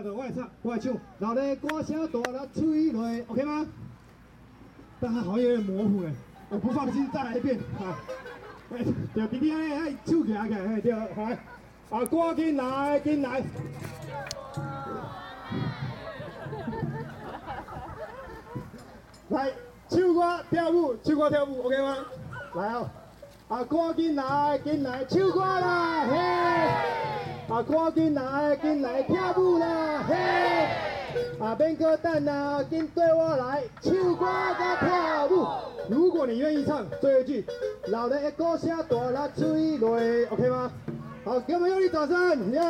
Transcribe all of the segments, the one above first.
来的，我来唱，我来唱。老的歌声大了吹落，OK 吗？但他好像有点模糊哎，我不放心，再来一遍啊！哎，对，弟弟哎哎，手起来个，哎对，好来，啊，赶紧来，紧来。来，唱歌跳舞，唱歌跳舞，OK 吗？来啊！啊，赶紧来，紧来，唱歌啦，嘿！啊，赶紧来，紧来跳舞啦，嘿！啊，免搁等啊，紧对我来，唱歌加跳舞。如果你愿意唱最后一句，老人的歌声大了吹落，OK 吗？好，给我们用力掌声，耶、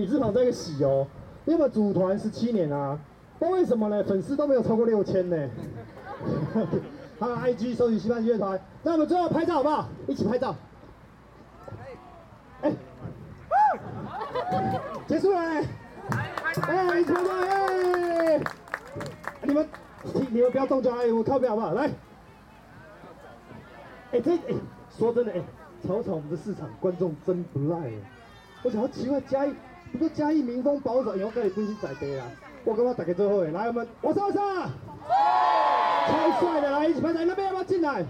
女字旁再一个喜哦。因为我们组团十七年啊，不为什么呢？粉丝都没有超过六千呢。还有 IG 搜取戏班子乐团，那我们最后拍照好不好？一起拍照。哎，结束了。哎，一起拍照哎！你们，你们不要动脚，哎，我靠边好不好？来。哎，这哎，说真的哎，瞧瞧我们的市场，观众真不赖哎。我想要奇怪嘉义，不过嘉义民风保守，以后可以分析在地啦。我跟我打开最后哎，来我们，我上我上。超帅的，来一起拍，来那边要不要进来？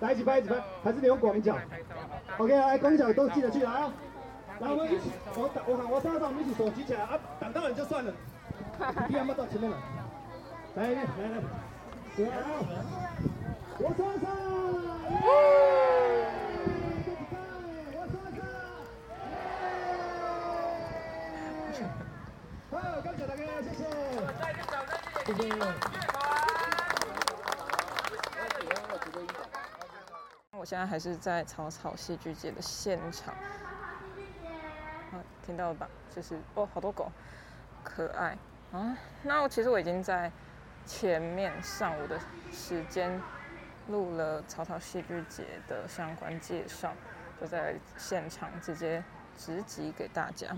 来一起拍，一起拍，还是你用广角？OK，来广角都进得去，来啊！来，我们一起，我我喊我上上，我们一起手举起来啊！挡到人就算了，你要不要到前面来？来来来来！我上上，我上上，好，感谢大家，谢谢。谢谢。我现在还是在草草戏剧节的现场，听到了吧？就是哦，好多狗，可爱啊。那我其实我已经在前面上午的时间录了草草戏剧节的相关介绍，就在现场直接直击给大家。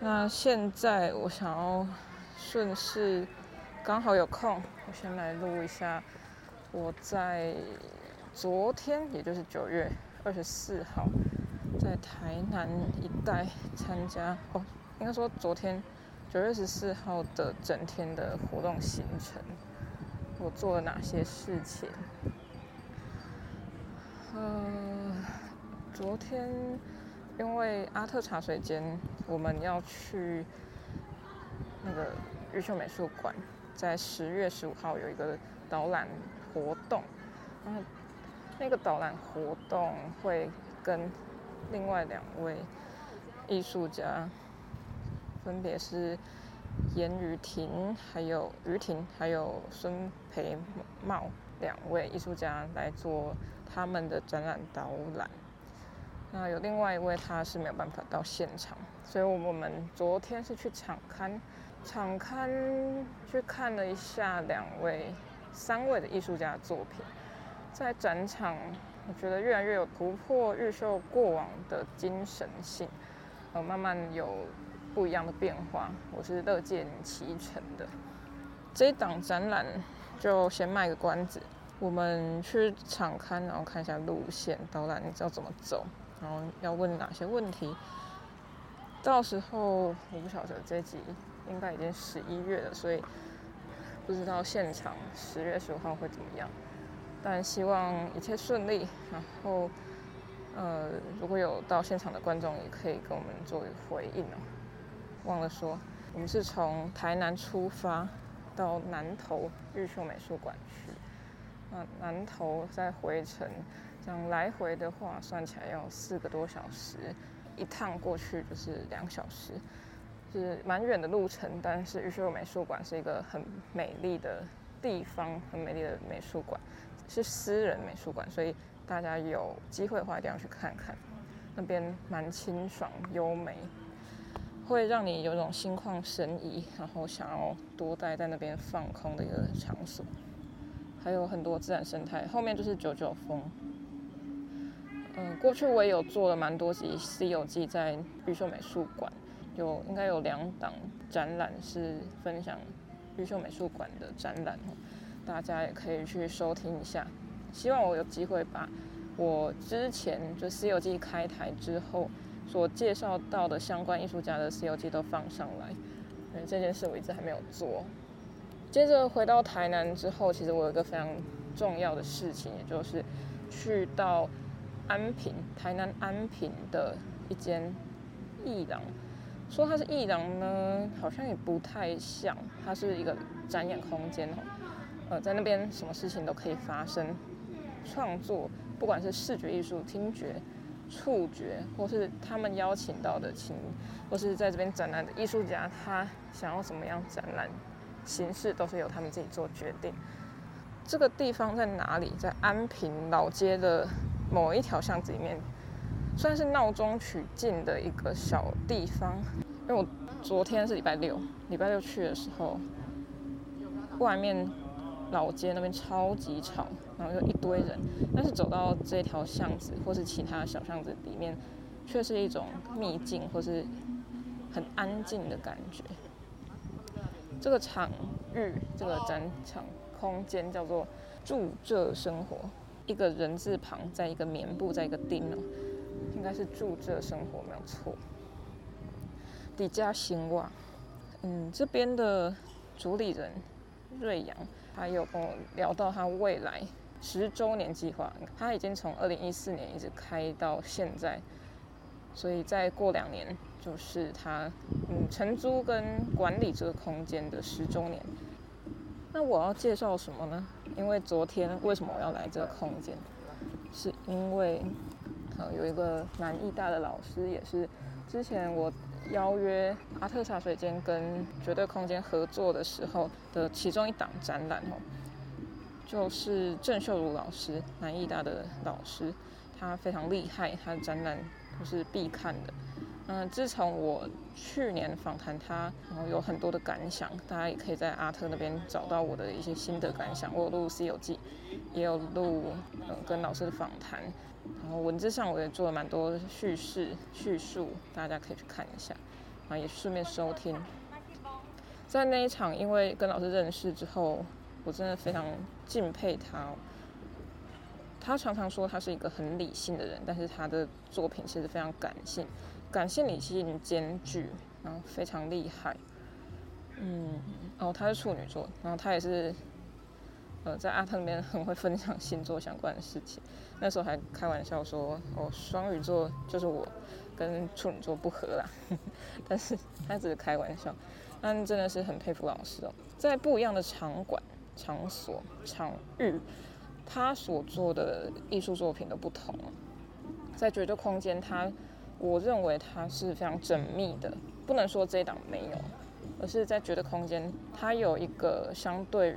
那现在我想要顺势。刚好有空，我先来录一下我在昨天，也就是九月二十四号，在台南一带参加哦，应该说昨天九月十四号的整天的活动行程，我做了哪些事情？呃，昨天因为阿特茶水间，我们要去那个玉秀美术馆。在十月十五号有一个导览活动，然后那个导览活动会跟另外两位艺术家，分别是严雨婷，还有于婷，还有孙培茂两位艺术家来做他们的展览导览。那有另外一位他是没有办法到现场，所以我们昨天是去场刊。场刊去看了一下两位、三位的艺术家作品，在展场，我觉得越来越有突破玉秀过往的精神性，呃，慢慢有不一样的变化，我是乐见其成的。这一档展览就先卖个关子，我们去场刊，然后看一下路线导览，你知道怎么走，然后要问哪些问题，到时候我不晓得这集。应该已经十一月了，所以不知道现场十月十五号会怎么样。但希望一切顺利。然后，呃，如果有到现场的观众，也可以跟我们做一回应哦。忘了说，我们是从台南出发到南投玉秀美术馆去。那南投再回程，这样来回的话，算起来要四个多小时，一趟过去就是两小时。是蛮远的路程，但是玉秀美术馆是一个很美丽的地方，很美丽的美术馆，是私人美术馆，所以大家有机会的话一定要去看看。那边蛮清爽优美，会让你有种心旷神怡，然后想要多待在那边放空的一个场所。还有很多自然生态，后面就是九九峰。嗯、过去我也有做了蛮多集《西游记》在玉秀美术馆。有应该有两档展览是分享玉秀美术馆的展览，大家也可以去收听一下。希望我有机会把我之前就《西游记》开台之后所介绍到的相关艺术家的《西游记》都放上来，因为这件事我一直还没有做。接着回到台南之后，其实我有一个非常重要的事情，也就是去到安平，台南安平的一间艺廊。说它是艺廊呢，好像也不太像，它是一个展演空间哦。呃，在那边什么事情都可以发生，创作，不管是视觉艺术、听觉、触觉，或是他们邀请到的请，或是在这边展览的艺术家，他想要怎么样展览形式，都是由他们自己做决定。这个地方在哪里？在安平老街的某一条巷子里面，算是闹中取静的一个小地方。因为我昨天是礼拜六，礼拜六去的时候，外面老街那边超级吵，然后就一堆人。但是走到这条巷子或是其他小巷子里面，却是一种秘境或是很安静的感觉。这个场域，这个展场空间叫做“住这生活”，一个人字旁，在一个棉布，在一个钉哦，应该是“住这生活”没有错。底加兴旺，嗯，这边的主理人瑞阳，他有跟我聊到他未来十周年计划，他已经从二零一四年一直开到现在，所以再过两年。就是他，嗯，承租跟管理这个空间的十周年。那我要介绍什么呢？因为昨天为什么我要来这个空间？是因为，呃，有一个南艺大的老师，也是之前我邀约阿特茶水间跟绝对空间合作的时候的其中一档展览哦，就是郑秀如老师，南艺大的老师，他非常厉害，他的展览都是必看的。嗯，自从我去年访谈他，然后有很多的感想，大家也可以在阿特那边找到我的一些心得感想。我录《西游记》，也有录嗯跟老师的访谈，然后文字上我也做了蛮多叙事叙述，大家可以去看一下，然后也顺便收听。在那一场，因为跟老师认识之后，我真的非常敬佩他。他常常说他是一个很理性的人，但是他的作品其实非常感性。感性理性兼具，然后非常厉害。嗯，哦，他是处女座，然后他也是，呃，在阿特里面很会分享星座相关的事情。那时候还开玩笑说，哦，双鱼座就是我跟处女座不合啦。但是他只是开玩笑，但真的是很佩服老师哦。在不一样的场馆、场所、场域，他所做的艺术作品都不同。在绝对空间，他。我认为他是非常缜密的，不能说这一档没有，而是在绝对空间，他有一个相对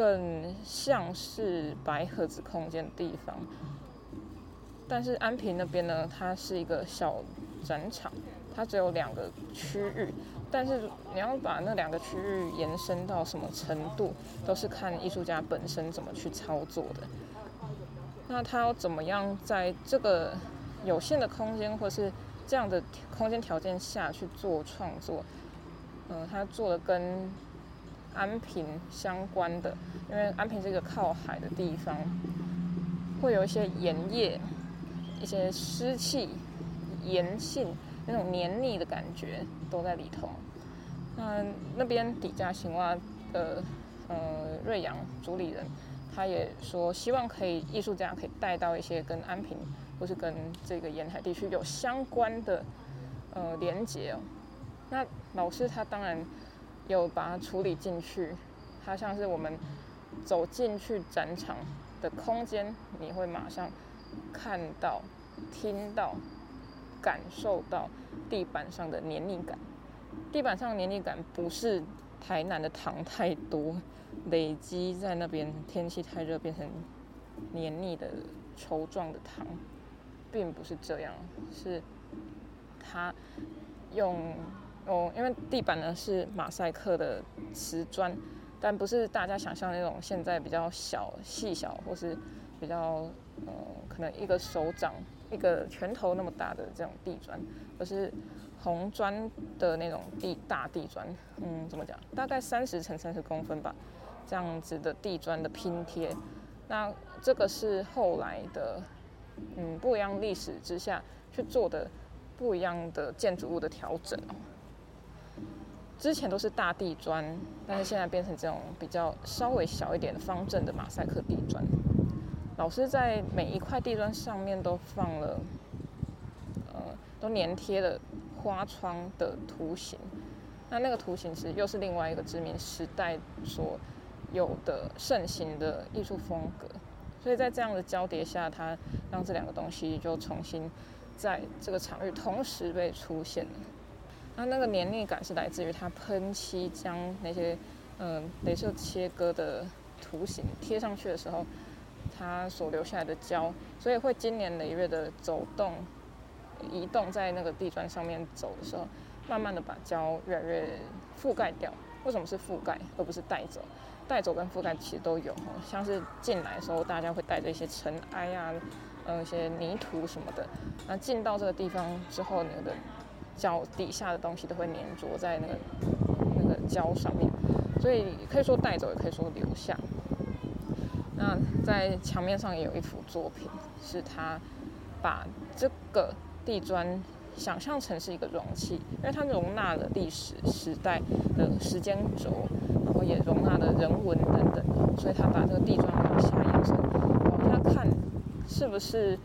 更像是白盒子空间的地方。但是安平那边呢，它是一个小展场，它只有两个区域，但是你要把那两个区域延伸到什么程度，都是看艺术家本身怎么去操作的。那他要怎么样在这个有限的空间，或是这样的空间条件下去做创作，嗯、呃，他做的跟安平相关的，因为安平是一个靠海的地方，会有一些盐业、一些湿气、盐性那种黏腻的感觉都在里头。那那边底加行蛙的呃瑞阳主理人，他也说希望可以艺术家可以带到一些跟安平。或是跟这个沿海地区有相关的呃连接哦，那老师他当然有把它处理进去，它像是我们走进去展场的空间，你会马上看到、听到、感受到地板上的黏腻感。地板上的黏腻感不是台南的糖太多累积在那边，天气太热变成黏腻的稠状的糖。并不是这样，是它用哦，因为地板呢是马赛克的瓷砖，但不是大家想象那种现在比较小细小或是比较呃可能一个手掌一个拳头那么大的这种地砖，而是红砖的那种地大地砖，嗯，怎么讲？大概三十乘三十公分吧，这样子的地砖的拼贴。那这个是后来的。嗯，不一样历史之下去做的不一样的建筑物的调整哦。之前都是大地砖，但是现在变成这种比较稍微小一点的方正的马赛克地砖。老师在每一块地砖上面都放了，呃，都粘贴了花窗的图形。那那个图形是又是另外一个殖民时代所有的盛行的艺术风格。所以在这样的交叠下，它让这两个东西就重新在这个场域同时被出现了。它那个黏腻感是来自于它喷漆将那些嗯镭射切割的图形贴上去的时候，它所留下来的胶，所以会经年累月的走动、移动在那个地砖上面走的时候，慢慢的把胶越来越覆盖掉。为什么是覆盖而不是带走？带走跟覆盖其实都有，像是进来的时候大家会带着一些尘埃啊，呃，一些泥土什么的。那进到这个地方之后，你的脚底下的东西都会粘着在那个那个胶上面，所以可以说带走，也可以说留下。那在墙面上也有一幅作品，是他把这个地砖想象成是一个容器，因为它容纳了历史时代的时间轴，然后也容纳了人文等等，所以他把这个地砖往下延伸，往下看，是不是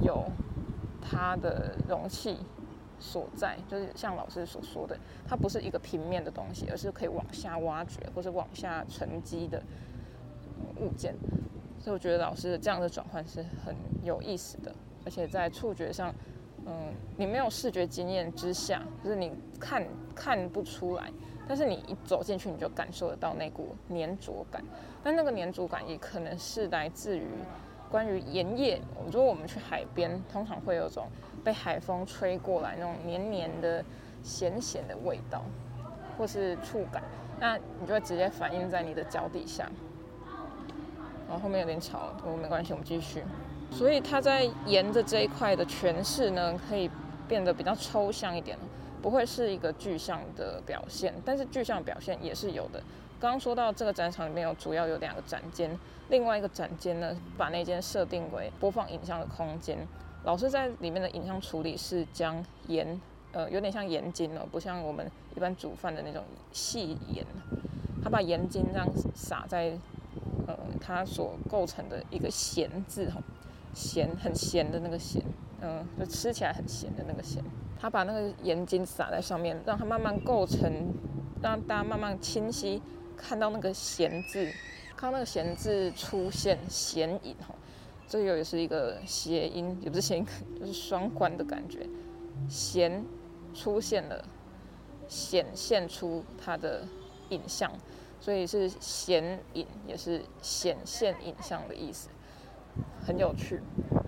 有它的容器所在？就是像老师所说的，它不是一个平面的东西，而是可以往下挖掘或者往下沉积的。物件，所以我觉得老师这样的转换是很有意思的，而且在触觉上，嗯，你没有视觉经验之下，就是你看看不出来，但是你一走进去，你就感受得到那股粘着感。但那个粘着感也可能是来自于关于盐业。我觉得我们去海边，通常会有种被海风吹过来那种黏黏的、咸咸的味道，或是触感，那你就会直接反映在你的脚底下。然后后面有点吵，不过没关系，我们继续。所以它在沿着这一块的诠释呢，可以变得比较抽象一点，不会是一个具象的表现，但是具象表现也是有的。刚刚说到这个展场里面有主要有两个展间，另外一个展间呢，把那间设定为播放影像的空间。老师在里面的影像处理是将盐，呃，有点像盐津哦，不像我们一般煮饭的那种细盐，他把盐津这样撒在。呃，它所构成的一个咸字哈，咸很咸的那个咸，嗯、就吃起来很咸的那个咸。他把那个盐津撒在上面，让它慢慢构成，让大家慢慢清晰看到那个咸字，看到那个咸字出现，咸饮哈，这又也是一个谐音，也不是谐音，就是双关的感觉。弦出现了，显现出它的影像。所以是显影，也是显现影像的意思，很有趣。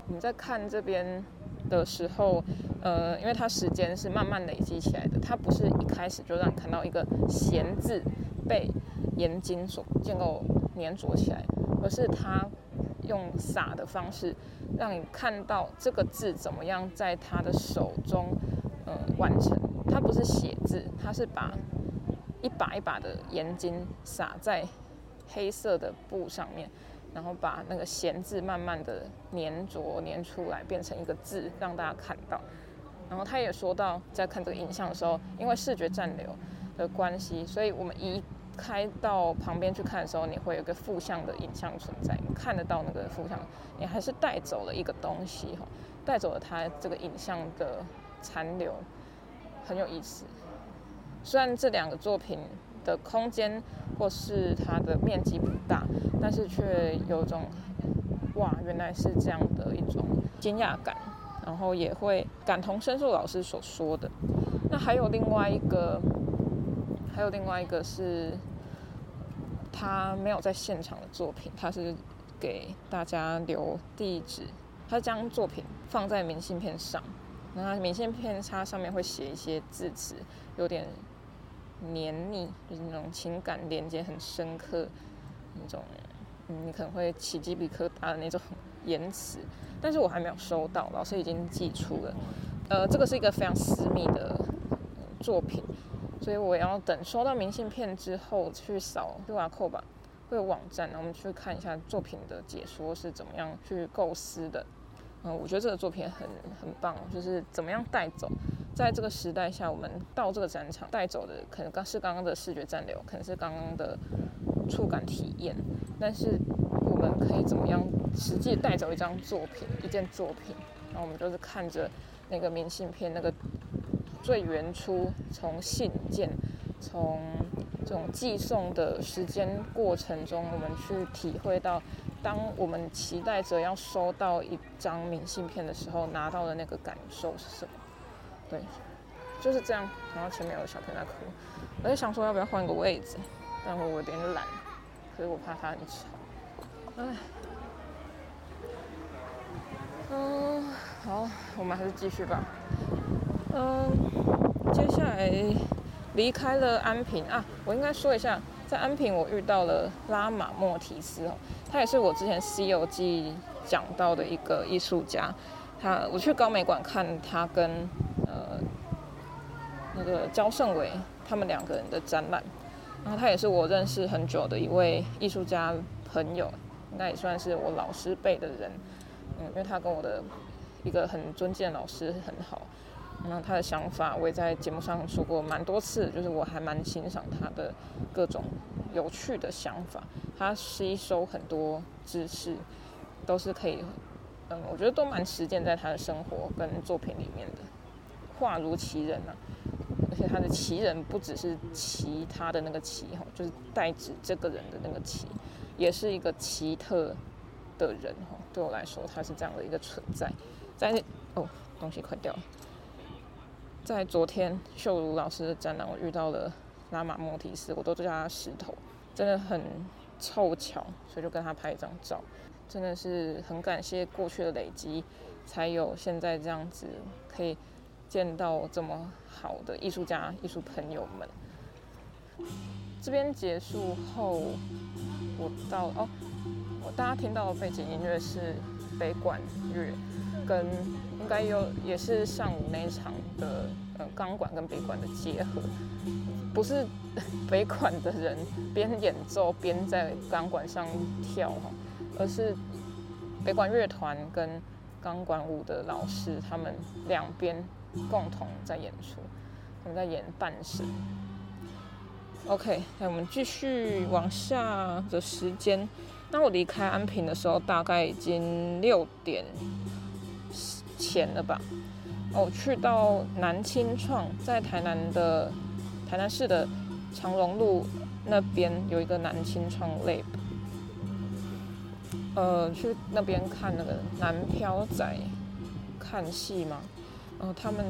我们在看这边的时候，呃，因为它时间是慢慢累积起来的，它不是一开始就让你看到一个“弦”字被盐精所建构粘着起来，而是它用撒的方式让你看到这个字怎么样在他的手中，呃，完成。它不是写字，它是把。一把一把的盐精撒在黑色的布上面，然后把那个“咸”字慢慢的粘着粘出来，变成一个字，让大家看到。然后他也说到，在看这个影像的时候，因为视觉暂留的关系，所以我们一开到旁边去看的时候，你会有个负向的影像存在，你看得到那个负向，你还是带走了一个东西哈，带走了它这个影像的残留，很有意思。虽然这两个作品的空间或是它的面积不大，但是却有种哇，原来是这样的一种惊讶感，然后也会感同身受老师所说的。那还有另外一个，还有另外一个是他没有在现场的作品，他是给大家留地址，他将作品放在明信片上，那明信片它上面会写一些字词，有点。黏腻，就是那种情感连接很深刻，那种，你可能会起鸡皮疙瘩的那种言辞，但是我还没有收到，老师已经寄出了，呃，这个是一个非常私密的作品，所以我要等收到明信片之后去扫 QR code 吧，会有网站，然后我们去看一下作品的解说是怎么样去构思的。嗯，我觉得这个作品很很棒，就是怎么样带走，在这个时代下，我们到这个展场带走的可能刚是刚刚的视觉暂留，可能是刚刚的触感体验，但是我们可以怎么样实际带走一张作品，一件作品，然后我们就是看着那个明信片，那个最原初从信件，从这种寄送的时间过程中，我们去体会到。当我们期待着要收到一张明信片的时候，拿到的那个感受是什么？对，就是这样。然后前面有小朋友在哭，我在想说要不要换个位置，但我有点懒，可是我怕他很吵。哎，嗯，好，我们还是继续吧。嗯，接下来离开了安平。啊，我应该说一下，在安平我遇到了拉玛莫提斯哦，他也是我之前《西游记》讲到的一个艺术家。他我去高美馆看他跟呃那个焦胜伟他们两个人的展览，然后他也是我认识很久的一位艺术家朋友，应该也算是我老师辈的人，嗯，因为他跟我的一个很尊敬的老师很好，然后他的想法我也在节目上说过蛮多次，就是我还蛮欣赏他的各种有趣的想法，他吸收很多知识都是可以。嗯，我觉得都蛮实践在他的生活跟作品里面的，画如其人啊，而且他的其人不只是其他的那个其哈，就是代指这个人的那个其，也是一个奇特的人哈。对我来说，他是这样的一个存在。在哦，东西快掉了。在昨天秀如老师的展览，我遇到了拉玛莫提斯，我都叫他石头，真的很凑巧，所以就跟他拍一张照。真的是很感谢过去的累积，才有现在这样子可以见到这么好的艺术家、艺术朋友们。这边结束后，我到哦，我大家听到的背景音乐是北管乐，跟应该有也是上午那一场的呃钢管跟北管的结合，不是 北管的人边演奏边在钢管上跳哈。而是北管乐团跟钢管舞的老师，他们两边共同在演出，他们在演半神。OK，那我们继续往下的时间。那我离开安平的时候，大概已经六点前了吧？我去到南青创，在台南的台南市的长荣路那边有一个南青创 Lab。呃，去那边看那个南漂仔看戏嘛，呃，他们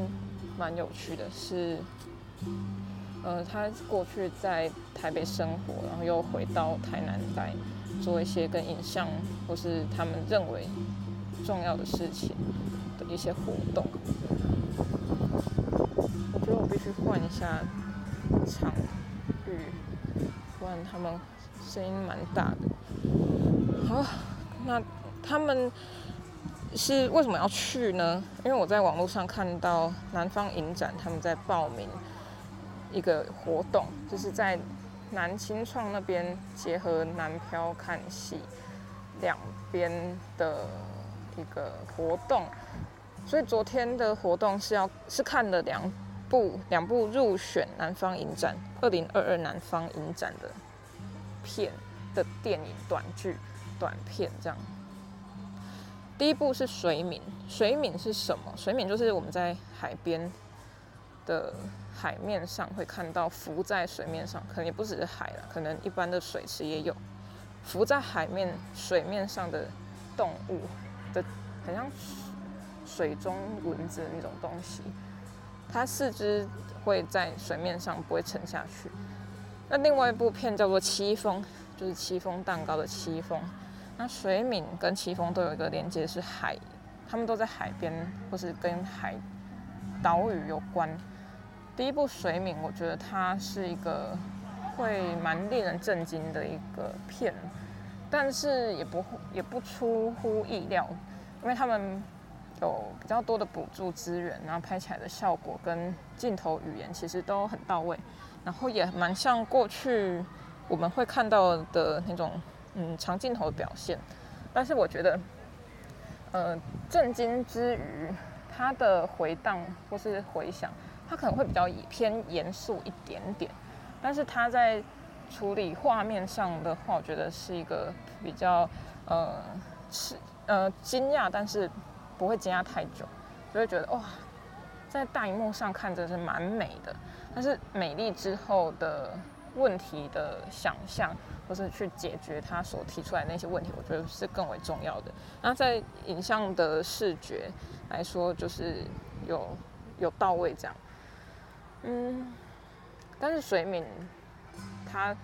蛮有趣的是，呃，他过去在台北生活，然后又回到台南来做一些跟影像或是他们认为重要的事情一些活动。我觉得我必须换一下场域，不然他们声音蛮大的。好。那他们是为什么要去呢？因为我在网络上看到南方影展他们在报名一个活动，就是在南青创那边结合南漂看戏两边的一个活动，所以昨天的活动是要是看了两部两部入选南方影展二零二二南方影展的片的电影短剧。短片这样，第一部是水敏。水敏是什么？水敏就是我们在海边的海面上会看到浮在水面上，可能也不只是海了，可能一般的水池也有浮在海面水面上的动物的，很像水中蚊子那种东西。它四肢会在水面上不会沉下去。那另外一部片叫做《戚风》，就是戚风蛋糕的戚风。那水敏跟戚风都有一个连接，是海，他们都在海边，或是跟海岛屿有关。第一部水敏，我觉得它是一个会蛮令人震惊的一个片，但是也不也不出乎意料，因为他们有比较多的补助资源，然后拍起来的效果跟镜头语言其实都很到位，然后也蛮像过去我们会看到的那种。嗯，长镜头的表现，但是我觉得，呃，震惊之余，它的回荡或是回响，它可能会比较偏严肃一点点。但是它在处理画面上的话，我觉得是一个比较呃是呃惊讶，但是不会惊讶太久，就会觉得哇，在大荧幕上看着是蛮美的，但是美丽之后的问题的想象。或是去解决他所提出来那些问题，我觉得是更为重要的。那在影像的视觉来说，就是有有到位这样。嗯，但是水敏，他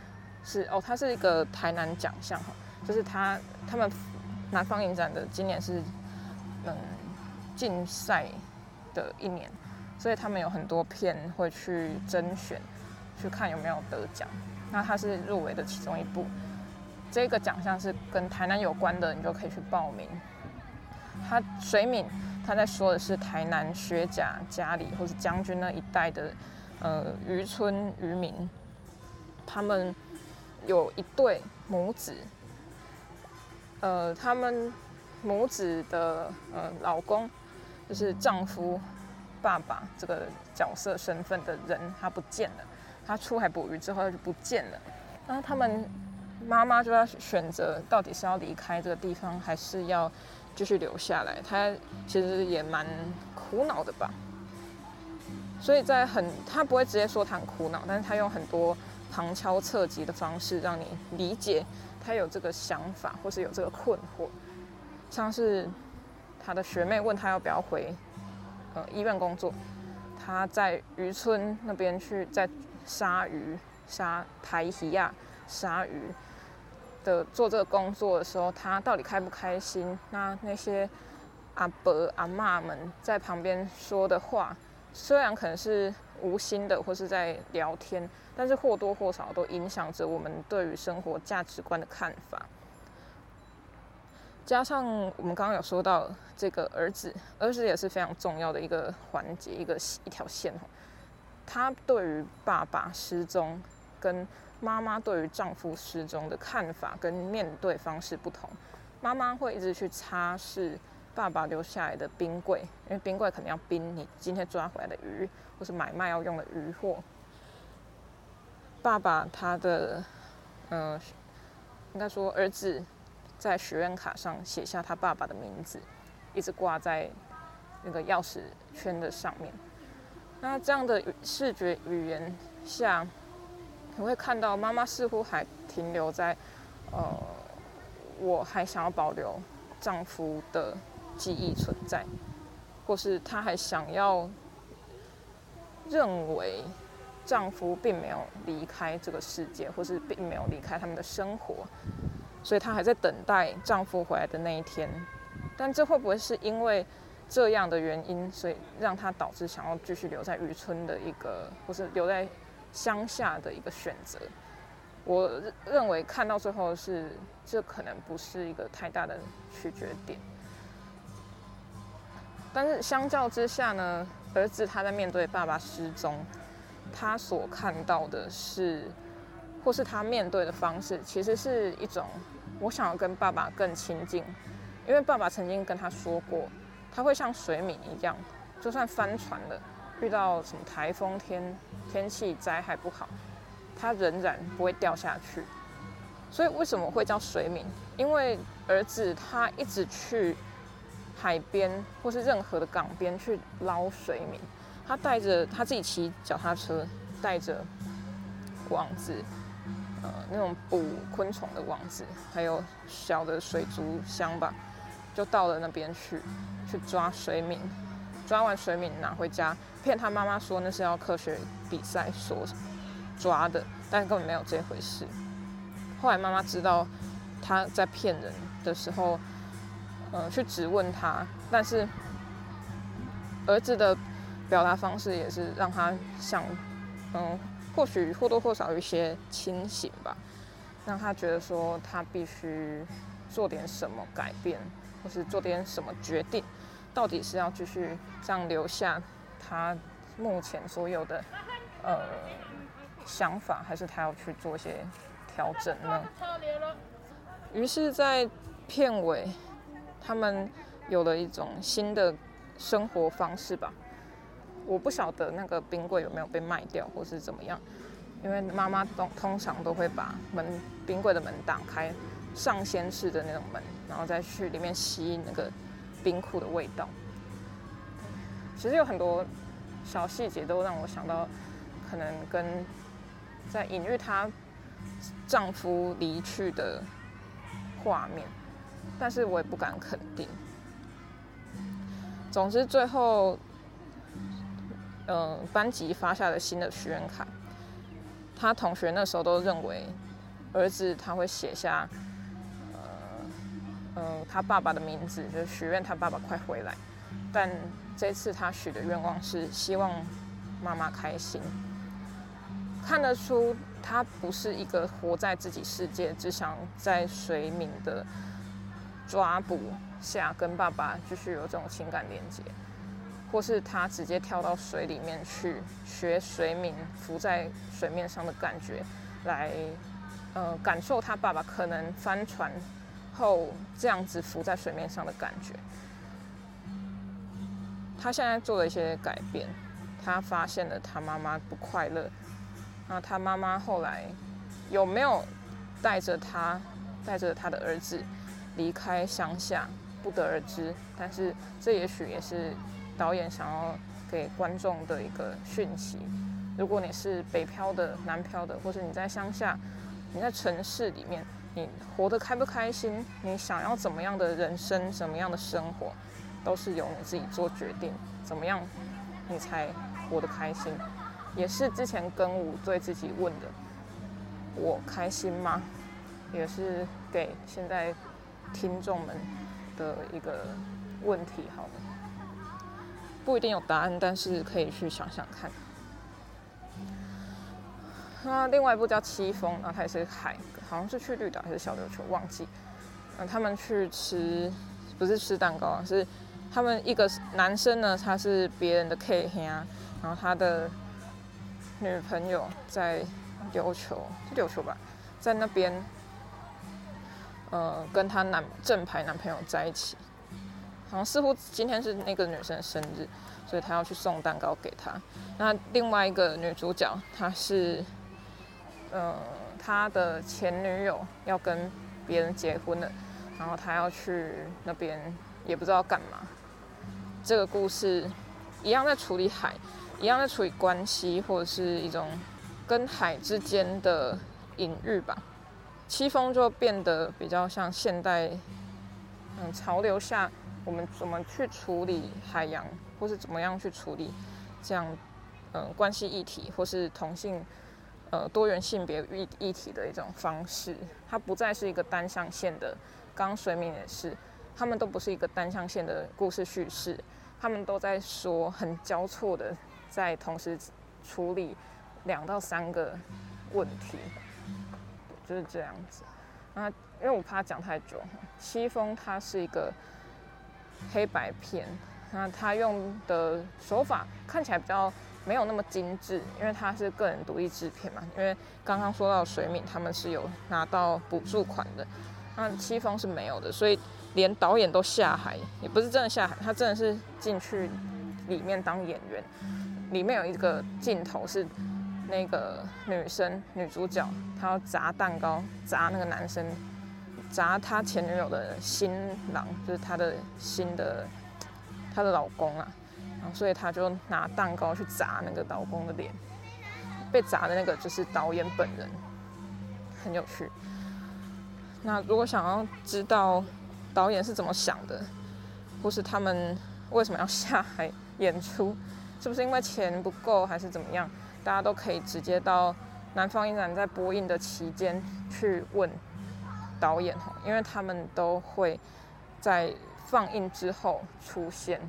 是哦，他是一个台南奖项哈，就是他他们南方影展的今年是嗯竞赛的一年，所以他们有很多片会去甄选，去看有没有得奖。那它是入围的其中一部。这个奖项是跟台南有关的，你就可以去报名。他水敏，他在说的是台南学甲、家里或是将军那一带的呃渔村渔民，他们有一对母子，呃，他们母子的呃老公就是丈夫、爸爸这个角色身份的人，他不见了。他出海捕鱼之后他就不见了，然后他们。妈妈就要选择到底是要离开这个地方，还是要继续留下来。她其实也蛮苦恼的吧。所以在很，她不会直接说他很苦恼，但是她用很多旁敲侧击的方式让你理解她有这个想法，或是有这个困惑。像是她的学妹问她要不要回呃医院工作，她在渔村那边去在杀鱼、杀台鱼呀、杀鱼。的做这个工作的时候，他到底开不开心？那那些阿伯阿嬷们在旁边说的话，虽然可能是无心的或是在聊天，但是或多或少都影响着我们对于生活价值观的看法。加上我们刚刚有说到这个儿子，儿子也是非常重要的一个环节，一个一条线。他对于爸爸失踪跟妈妈对于丈夫失踪的看法跟面对方式不同，妈妈会一直去擦拭爸爸留下来的冰柜，因为冰柜肯定要冰你今天抓回来的鱼，或是买卖要用的鱼货。爸爸他的，嗯、呃，应该说儿子在许愿卡上写下他爸爸的名字，一直挂在那个钥匙圈的上面。那这样的视觉语言下。你会看到妈妈似乎还停留在，呃，我还想要保留丈夫的记忆存在，或是她还想要认为丈夫并没有离开这个世界，或是并没有离开他们的生活，所以她还在等待丈夫回来的那一天。但这会不会是因为这样的原因，所以让她导致想要继续留在渔村的一个，或是留在？乡下的一个选择，我认为看到最后是这可能不是一个太大的取决点，但是相较之下呢，儿子他在面对爸爸失踪，他所看到的是，或是他面对的方式，其实是一种我想要跟爸爸更亲近，因为爸爸曾经跟他说过，他会像水敏一样，就算翻船了。遇到什么台风天，天气灾害不好，他仍然不会掉下去。所以为什么会叫水敏？因为儿子他一直去海边或是任何的港边去捞水敏，他带着他自己骑脚踏车，带着网子，呃，那种捕昆虫的网子，还有小的水族箱吧，就到了那边去去抓水敏。抓完水敏拿回家，骗他妈妈说那是要科学比赛所抓的，但根本没有这回事。后来妈妈知道他在骗人的时候，呃，去质问他，但是儿子的表达方式也是让他想，嗯，或许或多或少有一些清醒吧，让他觉得说他必须做点什么改变，或是做点什么决定。到底是要继续这样留下他目前所有的呃想法，还是他要去做一些调整呢？于是，在片尾，他们有了一种新的生活方式吧。我不晓得那个冰柜有没有被卖掉，或是怎么样，因为妈妈都通常都会把门冰柜的门打开，上掀式的那种门，然后再去里面吸那个。冰库的味道，其实有很多小细节都让我想到，可能跟在隐喻她丈夫离去的画面，但是我也不敢肯定。总之，最后，嗯、班级发下了新的许愿卡，他同学那时候都认为儿子他会写下。呃，呃他爸爸的名字，就许愿他爸爸快回来。但这次他许的愿望是希望妈妈开心。看得出他不是一个活在自己世界，只想在水敏的抓捕下跟爸爸继续有这种情感连接，或是他直接跳到水里面去学水敏浮在水面上的感觉，来呃感受他爸爸可能翻船后这样子浮在水面上的感觉。他现在做了一些改变，他发现了他妈妈不快乐。那他妈妈后来有没有带着他，带着他的儿子离开乡下，不得而知。但是这也许也是导演想要给观众的一个讯息。如果你是北漂的、南漂的，或是你在乡下，你在城市里面，你活得开不开心？你想要怎么样的人生，怎么样的生活，都是由你自己做决定。怎么样，你才活得开心？也是之前跟我对自己问的，我开心吗？也是给现在听众们的一个问题，好了，不一定有答案，但是可以去想想看。那另外一部叫《戚风》，那它也是海，好像是去绿岛还是小琉球，忘记。嗯，他们去吃，不是吃蛋糕，是他们一个男生呢，他是别人的 K 兄，然后他的。女朋友在琉球，是琉球吧，在那边，呃，跟她男正牌男朋友在一起，然后似乎今天是那个女生的生日，所以他要去送蛋糕给她。那另外一个女主角，她是，呃，她的前女友要跟别人结婚了，然后她要去那边，也不知道干嘛。这个故事一样在处理海。一样在处理关系，或者是一种跟海之间的隐喻吧。戚风就变得比较像现代，嗯，潮流下我们怎么去处理海洋，或是怎么样去处理这样，嗯，关系议题，或是同性，呃，多元性别议议题的一种方式。它不再是一个单向线的，刚刚水敏也是，他们都不是一个单向线的故事叙事，他们都在说很交错的。在同时处理两到三个问题，就是这样子。那因为我怕讲太久，西风它是一个黑白片，那他用的手法看起来比较没有那么精致，因为他是个人独立制片嘛。因为刚刚说到水敏他们是有拿到补助款的，那戚风是没有的，所以连导演都下海，也不是真的下海，他真的是进去里面当演员。里面有一个镜头是那个女生女主角，她要砸蛋糕砸那个男生，砸他前女友的新郎，就是他的新的他的老公啊，然后所以他就拿蛋糕去砸那个老公的脸，被砸的那个就是导演本人，很有趣。那如果想要知道导演是怎么想的，或是他们为什么要下海演出？是不是因为钱不够，还是怎么样？大家都可以直接到南方影展在播映的期间去问导演，因为他们都会在放映之后出现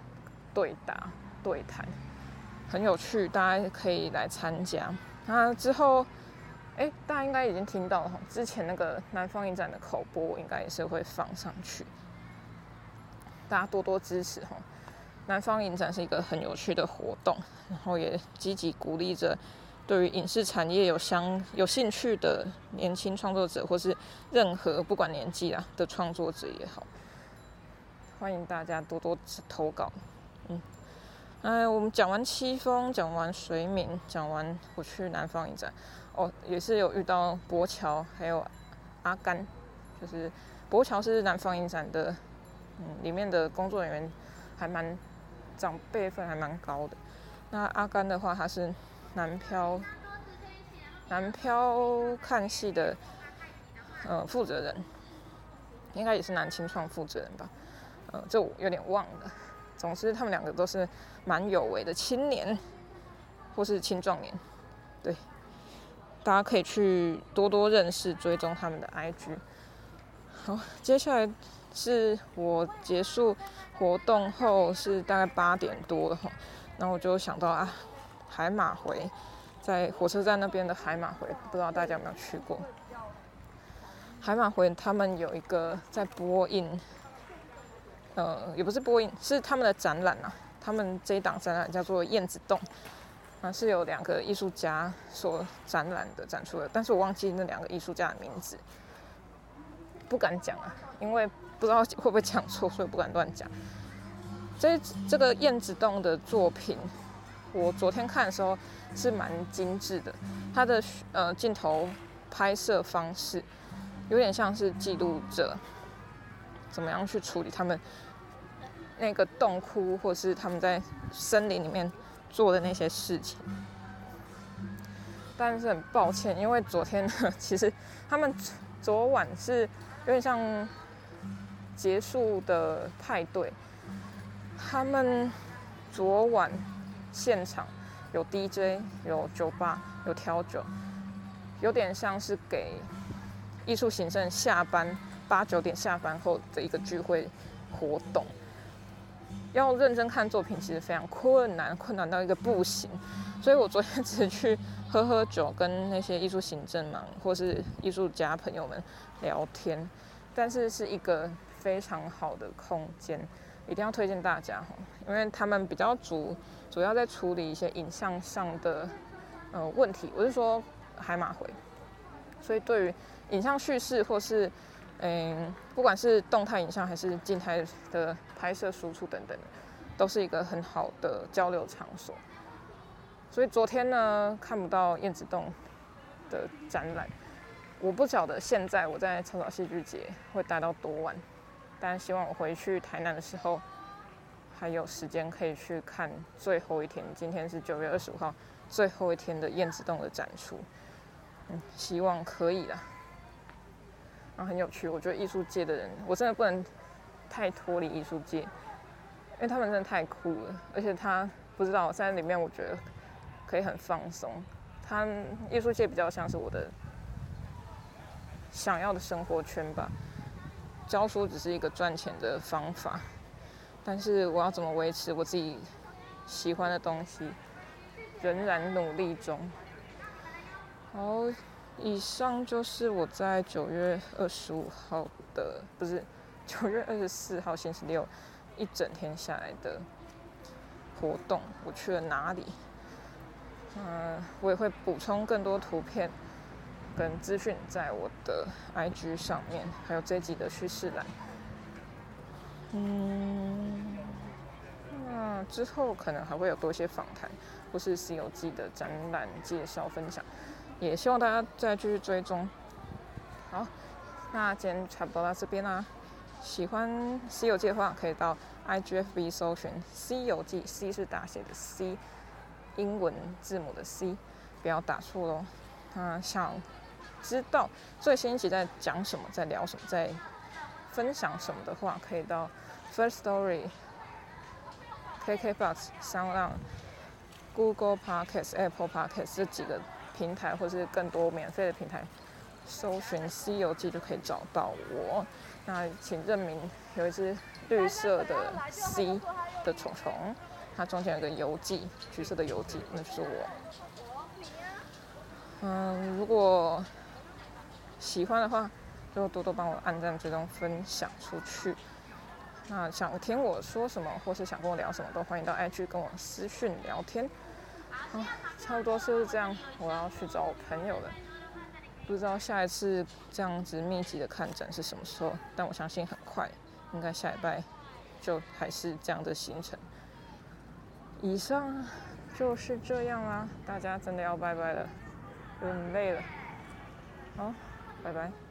对答对谈，很有趣，大家可以来参加。那之后，哎，大家应该已经听到了，之前那个南方影展的口播应该也是会放上去，大家多多支持哈。南方影展是一个很有趣的活动，然后也积极鼓励着对于影视产业有相有兴趣的年轻创作者，或是任何不管年纪啊的创作者也好，欢迎大家多多投稿。嗯，哎，我们讲完戚风，讲完水敏，讲完我去南方影展，哦，也是有遇到柏桥，还有阿甘，就是柏桥是南方影展的，嗯，里面的工作人员还蛮。长辈分还蛮高的。那阿甘的话，他是南漂，南漂看戏的呃负责人，应该也是南青创负责人吧？呃，这我有点忘了。总之，他们两个都是蛮有为的青年，或是青壮年。对，大家可以去多多认识、追踪他们的 IG。好，接下来是我结束活动后是大概八点多的哈，然后我就想到啊，海马回在火车站那边的海马回，不知道大家有没有去过？海马回他们有一个在播映，呃，也不是播映，是他们的展览啊。他们这一档展览叫做《燕子洞》，啊，是有两个艺术家所展览的展出的，但是我忘记那两个艺术家的名字，不敢讲啊，因为不知道会不会讲错，所以不敢乱讲。这这个燕子洞的作品，我昨天看的时候是蛮精致的，它的呃镜头拍摄方式有点像是记录者怎么样去处理他们。那个洞窟，或是他们在森林里面做的那些事情，但是很抱歉，因为昨天呢，其实他们昨晚是有点像结束的派对。他们昨晚现场有 DJ，有酒吧，有调酒，有点像是给艺术行政下班八九点下班后的一个聚会活动。要认真看作品，其实非常困难，困难到一个不行。所以我昨天只去喝喝酒，跟那些艺术行政嘛，或是艺术家朋友们聊天。但是是一个非常好的空间，一定要推荐大家哈，因为他们比较主主要在处理一些影像上的呃问题。我是说海马回，所以对于影像叙事或是。嗯，不管是动态影像还是静态的拍摄输出等等，都是一个很好的交流场所。所以昨天呢，看不到燕子洞的展览，我不晓得现在我在草草戏剧节会待到多晚，但希望我回去台南的时候还有时间可以去看最后一天。今天是九月二十五号，最后一天的燕子洞的展出，嗯，希望可以啦。然后很有趣，我觉得艺术界的人，我真的不能太脱离艺术界，因为他们真的太酷了。而且他不知道在里面，我觉得可以很放松。他艺术界比较像是我的想要的生活圈吧。教书只是一个赚钱的方法，但是我要怎么维持我自己喜欢的东西，仍然努力中。好。以上就是我在九月二十五号的，不是九月二十四号星期六一整天下来的活动。我去了哪里？嗯，我也会补充更多图片跟资讯在我的 IG 上面，还有这集的叙事栏。嗯，那之后可能还会有多一些访谈，或是《西游记》的展览介绍分享。也希望大家再继续追踪。好，那今天差不多到这边啦。喜欢《西游记》的话，可以到 IGFB 搜寻《西游记》，C 是大写的 C，英文字母的 C，不要打错喽。那想知道最新一集在讲什么，在聊什么，在分享什么的话，可以到 First Story、KKBOX、Sound、Google Podcast、Apple Podcast 这几个。平台或是更多免费的平台，搜寻《西游记》就可以找到我。那请认明有一只绿色的 C 的虫虫，它中间有个游记，橘色的游记，那就是我。嗯，如果喜欢的话，就多多帮我按赞、追踪、分享出去。那想听我说什么，或是想跟我聊什么，都欢迎到 IG 跟我私讯聊天。好，差不多是这样，我要去找我朋友了。不知道下一次这样子密集的看展是什么时候，但我相信很快，应该下礼拜就还是这样的行程。以上就是这样啦，大家真的要拜拜了，有点累了。好，拜拜。